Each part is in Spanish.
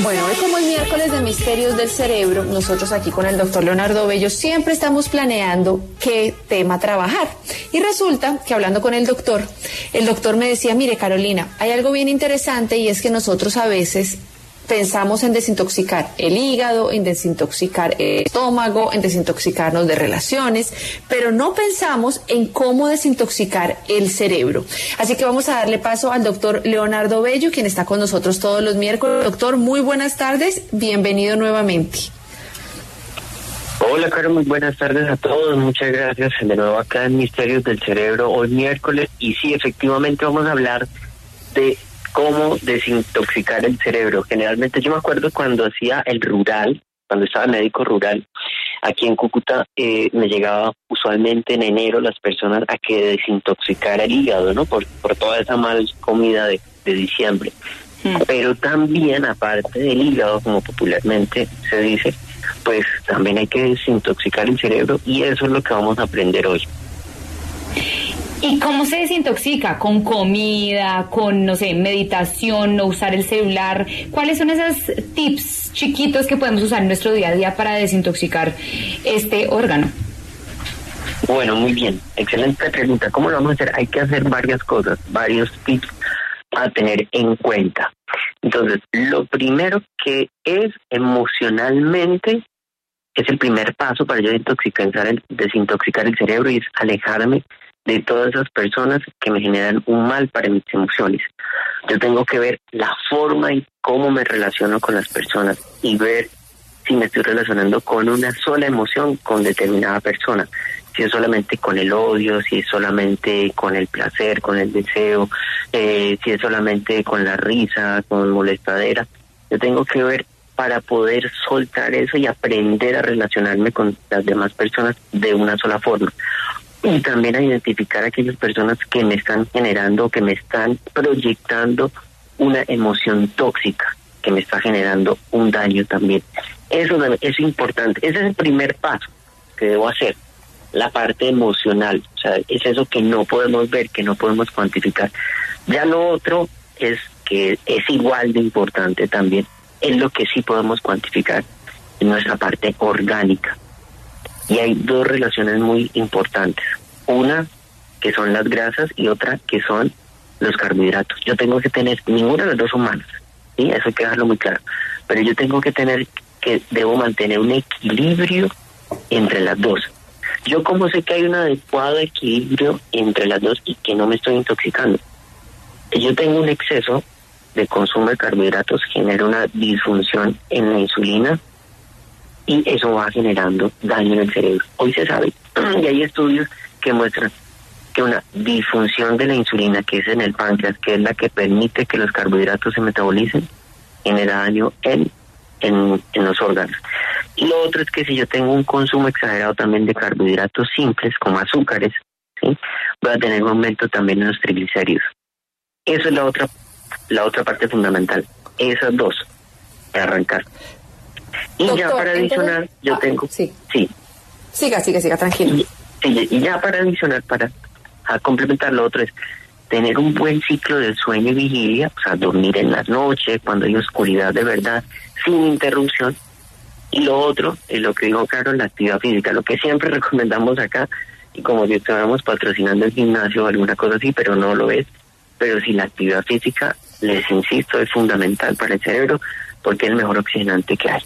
bueno, hoy como el miércoles de Misterios del Cerebro, nosotros aquí con el doctor Leonardo Bello siempre estamos planeando qué tema trabajar. Y resulta que hablando con el doctor, el doctor me decía, mire Carolina, hay algo bien interesante y es que nosotros a veces pensamos en desintoxicar el hígado, en desintoxicar el estómago, en desintoxicarnos de relaciones, pero no pensamos en cómo desintoxicar el cerebro. Así que vamos a darle paso al doctor Leonardo Bello, quien está con nosotros todos los miércoles. Doctor, muy buenas tardes, bienvenido nuevamente. Hola, Caro, muy buenas tardes a todos. Muchas gracias de nuevo acá en Misterios del Cerebro, hoy miércoles. Y sí, efectivamente vamos a hablar de cómo desintoxicar el cerebro. Generalmente yo me acuerdo cuando hacía el rural, cuando estaba médico rural, aquí en Cúcuta eh, me llegaba usualmente en enero las personas a que desintoxicara el hígado, ¿no? Por, por toda esa mal comida de, de diciembre. Hmm. Pero también, aparte del hígado, como popularmente se dice, pues también hay que desintoxicar el cerebro y eso es lo que vamos a aprender hoy. ¿Y cómo se desintoxica? ¿Con comida, con, no sé, meditación, no usar el celular? ¿Cuáles son esos tips chiquitos que podemos usar en nuestro día a día para desintoxicar este órgano? Bueno, muy bien. Excelente pregunta. ¿Cómo lo vamos a hacer? Hay que hacer varias cosas, varios tips a tener en cuenta. Entonces, lo primero que es emocionalmente es el primer paso para yo desintoxicar el, desintoxicar el cerebro y es alejarme de todas esas personas que me generan un mal para mis emociones. Yo tengo que ver la forma y cómo me relaciono con las personas y ver si me estoy relacionando con una sola emoción con determinada persona. Si es solamente con el odio, si es solamente con el placer, con el deseo, eh, si es solamente con la risa, con molestadera. Yo tengo que ver para poder soltar eso y aprender a relacionarme con las demás personas de una sola forma y también a identificar a aquellas personas que me están generando, que me están proyectando una emoción tóxica, que me está generando un daño también. Eso es importante, ese es el primer paso que debo hacer, la parte emocional, o sea, es eso que no podemos ver, que no podemos cuantificar. Ya lo otro es que es igual de importante también, es lo que sí podemos cuantificar en nuestra parte orgánica y hay dos relaciones muy importantes. Una que son las grasas y otra que son los carbohidratos. Yo tengo que tener, ninguna de las dos humanas, ¿sí? Eso hay que dejarlo muy claro. Pero yo tengo que tener, que debo mantener un equilibrio entre las dos. Yo como sé que hay un adecuado equilibrio entre las dos y que no me estoy intoxicando. Yo tengo un exceso de consumo de carbohidratos, genera una disfunción en la insulina, y eso va generando daño en el cerebro. Hoy se sabe, y hay estudios que muestran que una disfunción de la insulina, que es en el páncreas, que es la que permite que los carbohidratos se metabolicen, genera daño en, en, los órganos. Y lo otro es que si yo tengo un consumo exagerado también de carbohidratos simples, como azúcares, voy a tener un aumento también en los triglicéridos. Eso es la otra, la otra parte fundamental. Esas dos, arrancar. Y ya para adicionar, yo ah, tengo... Sí. sí. Siga, siga, siga, tranquilo. Y, ya para adicionar, para complementar lo otro es tener un buen ciclo de sueño y vigilia, o sea, dormir en las noches, cuando hay oscuridad de verdad, sin interrupción. Y lo otro es lo que dijo Carlos, la actividad física, lo que siempre recomendamos acá, y como si estuviéramos patrocinando el gimnasio o alguna cosa así, pero no lo es. Pero si la actividad física, les insisto, es fundamental para el cerebro porque es el mejor oxigenante que hay.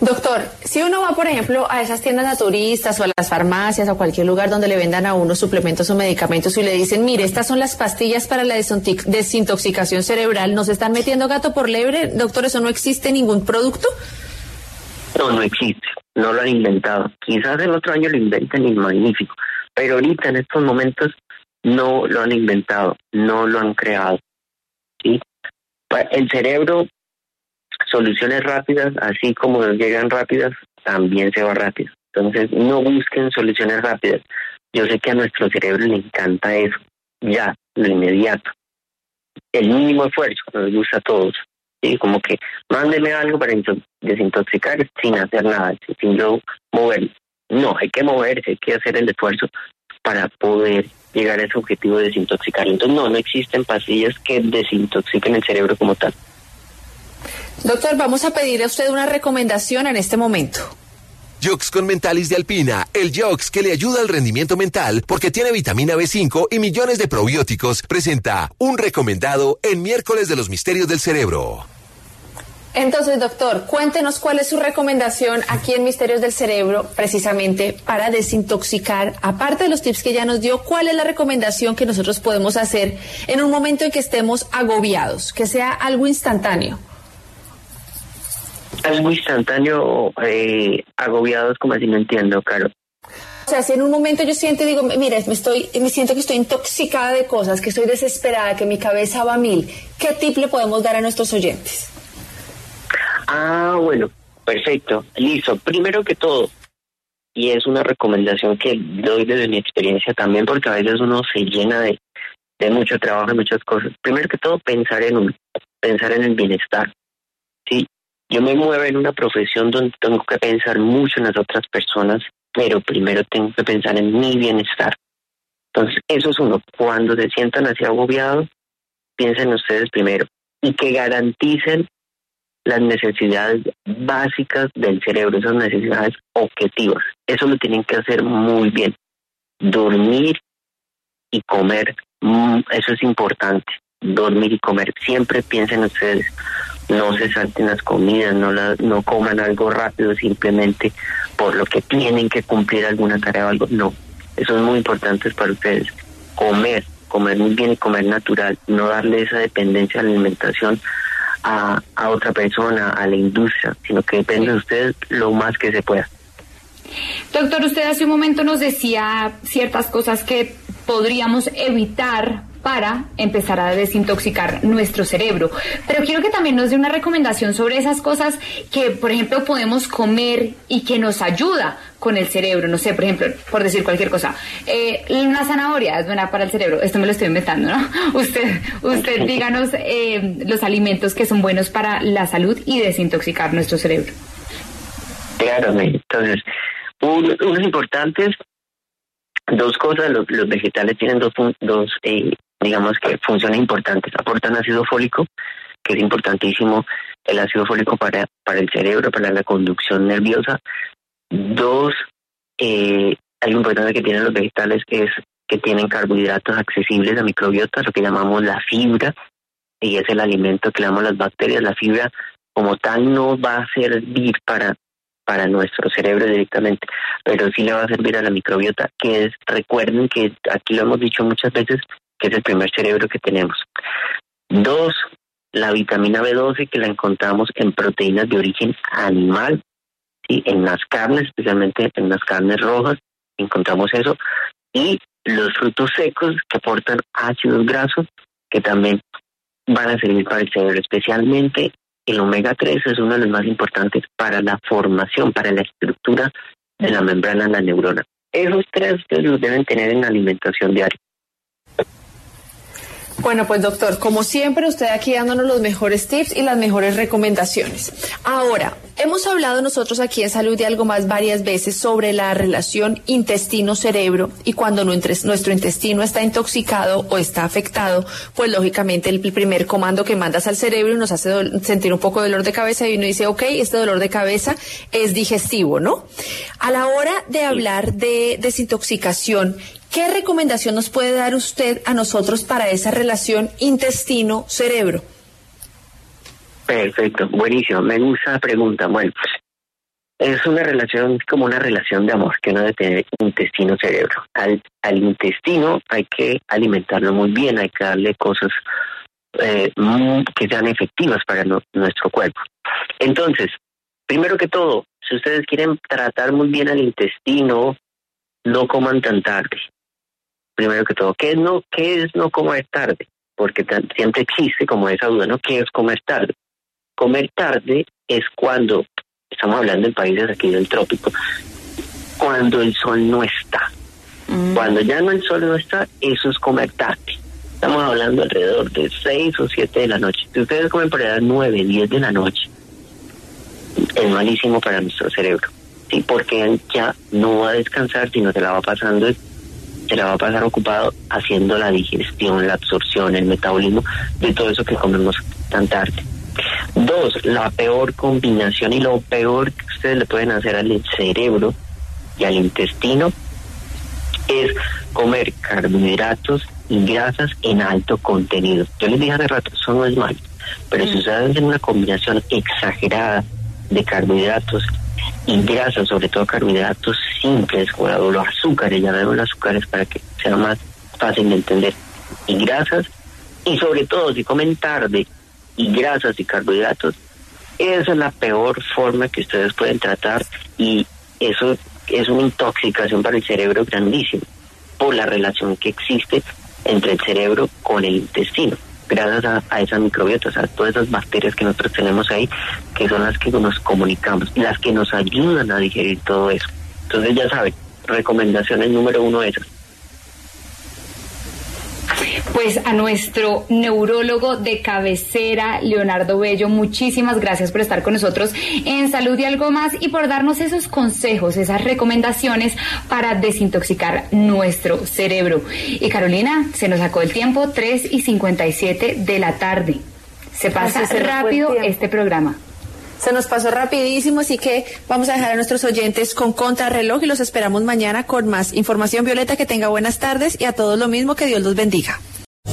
Doctor, si uno va, por ejemplo, a esas tiendas naturistas o a las farmacias o cualquier lugar donde le vendan a uno suplementos o medicamentos y le dicen, mire, estas son las pastillas para la desintoxicación cerebral, ¿nos están metiendo gato por lebre? Doctor, ¿eso no existe ningún producto? No, no existe, no lo han inventado. Quizás el otro año lo inventen y magnífico, pero ahorita en estos momentos no lo han inventado, no lo han creado. ¿sí? El cerebro, soluciones rápidas, así como llegan rápidas, también se va rápido. Entonces, no busquen soluciones rápidas. Yo sé que a nuestro cerebro le encanta eso, ya, lo inmediato. El mínimo esfuerzo nos gusta a todos. y Como que mándeme algo para desintoxicar sin hacer nada, sin yo mover. No, hay que moverse, hay que hacer el esfuerzo para poder llegar a ese objetivo de desintoxicar. Entonces, no, no existen pastillas que desintoxiquen el cerebro como tal. Doctor, vamos a pedirle a usted una recomendación en este momento. Jox con Mentalis de Alpina, el Jox que le ayuda al rendimiento mental porque tiene vitamina B5 y millones de probióticos, presenta un recomendado en miércoles de los misterios del cerebro. Entonces, doctor, cuéntenos cuál es su recomendación aquí en Misterios del Cerebro, precisamente para desintoxicar, aparte de los tips que ya nos dio, cuál es la recomendación que nosotros podemos hacer en un momento en que estemos agobiados, que sea algo instantáneo. Algo instantáneo, eh, agobiados, como así no entiendo, claro. O sea, si en un momento yo siento y digo, mira, me, estoy, me siento que estoy intoxicada de cosas, que estoy desesperada, que mi cabeza va a mil, ¿qué tip le podemos dar a nuestros oyentes? Ah, bueno, perfecto, listo. Primero que todo, y es una recomendación que doy desde mi experiencia también, porque a veces uno se llena de, de mucho trabajo y muchas cosas. Primero que todo, pensar en un, pensar en el bienestar. Yo me muevo en una profesión donde tengo que pensar mucho en las otras personas, pero primero tengo que pensar en mi bienestar. Entonces, eso es uno. Cuando se sientan así agobiados, piensen ustedes primero y que garanticen las necesidades básicas del cerebro, esas necesidades objetivas. Eso lo tienen que hacer muy bien. Dormir y comer, mm, eso es importante. Dormir y comer. Siempre piensen ustedes, no se salten las comidas, no, no coman algo rápido simplemente por lo que tienen que cumplir alguna tarea o algo. No, eso es muy importante para ustedes. Comer, comer muy bien y comer natural, no darle esa dependencia a la alimentación a, otra persona, a la industria, sino que depende de usted lo más que se pueda. Doctor, usted hace un momento nos decía ciertas cosas que podríamos evitar para empezar a desintoxicar nuestro cerebro. Pero quiero que también nos dé una recomendación sobre esas cosas que, por ejemplo, podemos comer y que nos ayuda con el cerebro. No sé, por ejemplo, por decir cualquier cosa, eh, una zanahoria es buena para el cerebro. Esto me lo estoy inventando, ¿no? Usted, usted díganos eh, los alimentos que son buenos para la salud y desintoxicar nuestro cerebro. Claro, entonces, unos importantes dos cosas, los, vegetales tienen dos, dos eh, digamos que funciones importantes. Aportan ácido fólico, que es importantísimo el ácido fólico para, para el cerebro, para la conducción nerviosa. Dos, eh, algo importante que tienen los vegetales es que tienen carbohidratos accesibles a microbiota, lo que llamamos la fibra, y es el alimento que le las bacterias. La fibra como tal no va a servir para para nuestro cerebro directamente, pero sí le va a servir a la microbiota, que es, recuerden que aquí lo hemos dicho muchas veces, que es el primer cerebro que tenemos. Dos, la vitamina B12 que la encontramos en proteínas de origen animal, ¿sí? en las carnes, especialmente en las carnes rojas, encontramos eso. Y los frutos secos que aportan ácidos grasos, que también van a servir para el cerebro, especialmente el omega 3 es uno de los más importantes para la formación, para la estructura de la membrana de la neurona. Esos tres ustedes los deben tener en la alimentación diaria. Bueno, pues doctor, como siempre, usted aquí dándonos los mejores tips y las mejores recomendaciones. Ahora, hemos hablado nosotros aquí en Salud y algo más varias veces sobre la relación intestino-cerebro y cuando nuestro intestino está intoxicado o está afectado, pues lógicamente el primer comando que mandas al cerebro nos hace sentir un poco de dolor de cabeza y uno dice, ok, este dolor de cabeza es digestivo, ¿no? A la hora de hablar de desintoxicación, ¿Qué recomendación nos puede dar usted a nosotros para esa relación intestino-cerebro? Perfecto, buenísimo. Me gusta la pregunta. Bueno, es una relación como una relación de amor que uno debe tener intestino-cerebro. Al, intestino hay que alimentarlo muy bien, hay que darle cosas eh, que sean efectivas para nuestro cuerpo. Entonces, primero que todo, si ustedes quieren tratar muy bien al intestino, no coman tan tarde primero que todo. ¿Qué es no, qué es no comer tarde? porque siempre existe como esa duda, ¿no? ¿Qué es comer tarde? Comer tarde es cuando, estamos hablando en países aquí del trópico, cuando el sol no está. Mm. Cuando ya no el sol no está, eso es comer tarde. Estamos hablando alrededor de 6 o 7 de la noche. Si ustedes comen por edad 9, 10 de la noche, es malísimo para nuestro cerebro. Sí, porque ya no va a descansar, sino se la va pasando, se la va a pasar ocupado haciendo la digestión, la absorción, el metabolismo de todo eso que comemos tan tarde. Dos, la peor combinación y lo peor que ustedes le pueden hacer al cerebro y al intestino es comer carbohidratos y grasas en alto contenido. Yo les dije hace rato, eso no es malo, pero si mm. ustedes hacen una combinación exagerada de carbohidratos y grasas, sobre todo carbohidratos simples, como los azúcares, ya los azúcares para que sea más fácil de entender, y grasas, y sobre todo si comen tarde y grasas y carbohidratos, esa es la peor forma que ustedes pueden tratar y eso es una intoxicación para el cerebro grandísimo por la relación que existe entre el cerebro con el intestino, gracias a, a esas microbiotas, a todas esas bacterias que nosotros tenemos ahí, que son las que nos comunicamos, las que nos ayudan a digerir todo eso. Entonces ya saben, recomendaciones número uno esas pues a nuestro neurólogo de cabecera, Leonardo Bello, muchísimas gracias por estar con nosotros en Salud y algo más y por darnos esos consejos, esas recomendaciones para desintoxicar nuestro cerebro. Y Carolina, se nos sacó el tiempo, 3 y 57 de la tarde. Se pasa rápido este programa. Se nos pasó rapidísimo, así que vamos a dejar a nuestros oyentes con contrarreloj y los esperamos mañana con más información. Violeta, que tenga buenas tardes y a todos lo mismo, que Dios los bendiga.